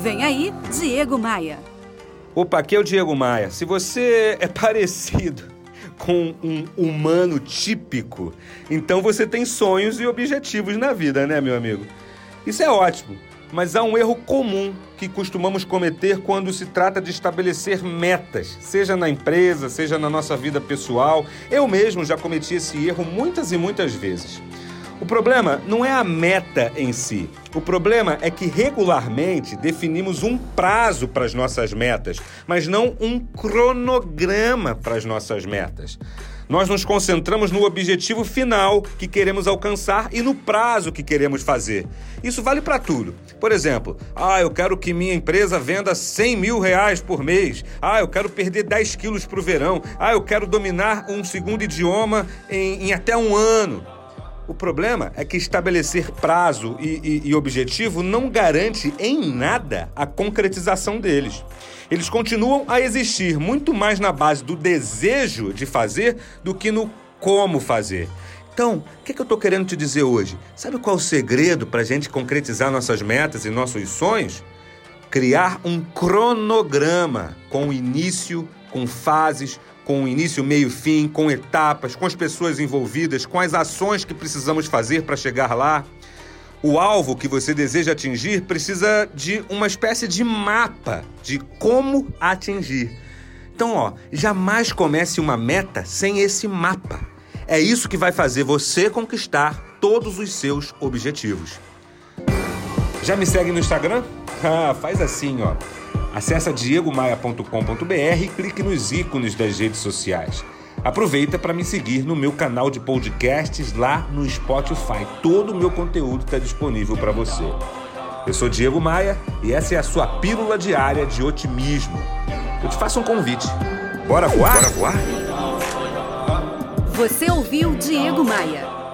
Vem aí, Diego Maia. Opa, aqui é o Diego Maia. Se você é parecido com um humano típico, então você tem sonhos e objetivos na vida, né, meu amigo? Isso é ótimo, mas há um erro comum que costumamos cometer quando se trata de estabelecer metas, seja na empresa, seja na nossa vida pessoal. Eu mesmo já cometi esse erro muitas e muitas vezes. O problema não é a meta em si. O problema é que regularmente definimos um prazo para as nossas metas, mas não um cronograma para as nossas metas. Nós nos concentramos no objetivo final que queremos alcançar e no prazo que queremos fazer. Isso vale para tudo. Por exemplo, ah, eu quero que minha empresa venda 100 mil reais por mês. Ah, eu quero perder 10 quilos para o verão. Ah, eu quero dominar um segundo idioma em, em até um ano. O problema é que estabelecer prazo e, e, e, objetivo não garante em nada a concretização deles. Eles continuam a existir muito mais na base do desejo de fazer do que no como fazer. Então, o que, que eu estou querendo te dizer hoje? Sabe qual é o segredo para a gente concretizar nossas metas e nossos sonhos? Criar um cronograma com início, com fases, com início, meio, fim, com etapas, com as pessoas envolvidas, com as ações que precisamos fazer para chegar lá. O alvo que você deseja atingir precisa de uma espécie de mapa de como atingir. Então, ó, jamais comece uma meta sem esse mapa. É isso que vai fazer você conquistar todos os seus objetivos. Já me segue no Instagram? Ah, faz assim, ó. Acesse diegomaia.com.br e clique nos ícones das redes sociais. Aproveita para me seguir no meu canal de podcasts lá no Spotify. Todo o meu conteúdo está disponível para você. Eu sou Diego Maia e essa é a sua pílula diária de otimismo. Eu te faço um convite. Bora voar? Bora voar? Você ouviu Diego Maia.